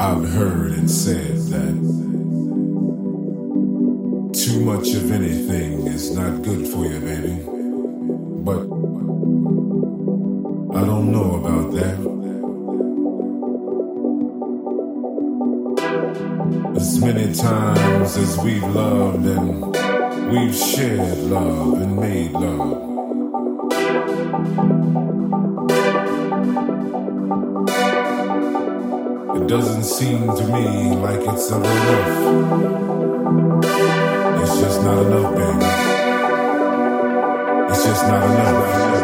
I've heard and said that too much of anything is not good for you, baby. But I don't know about that. As many times as we've loved and we've shared love and made love. It doesn't seem to me like it's ever enough. It's just not enough, baby. It's just not enough.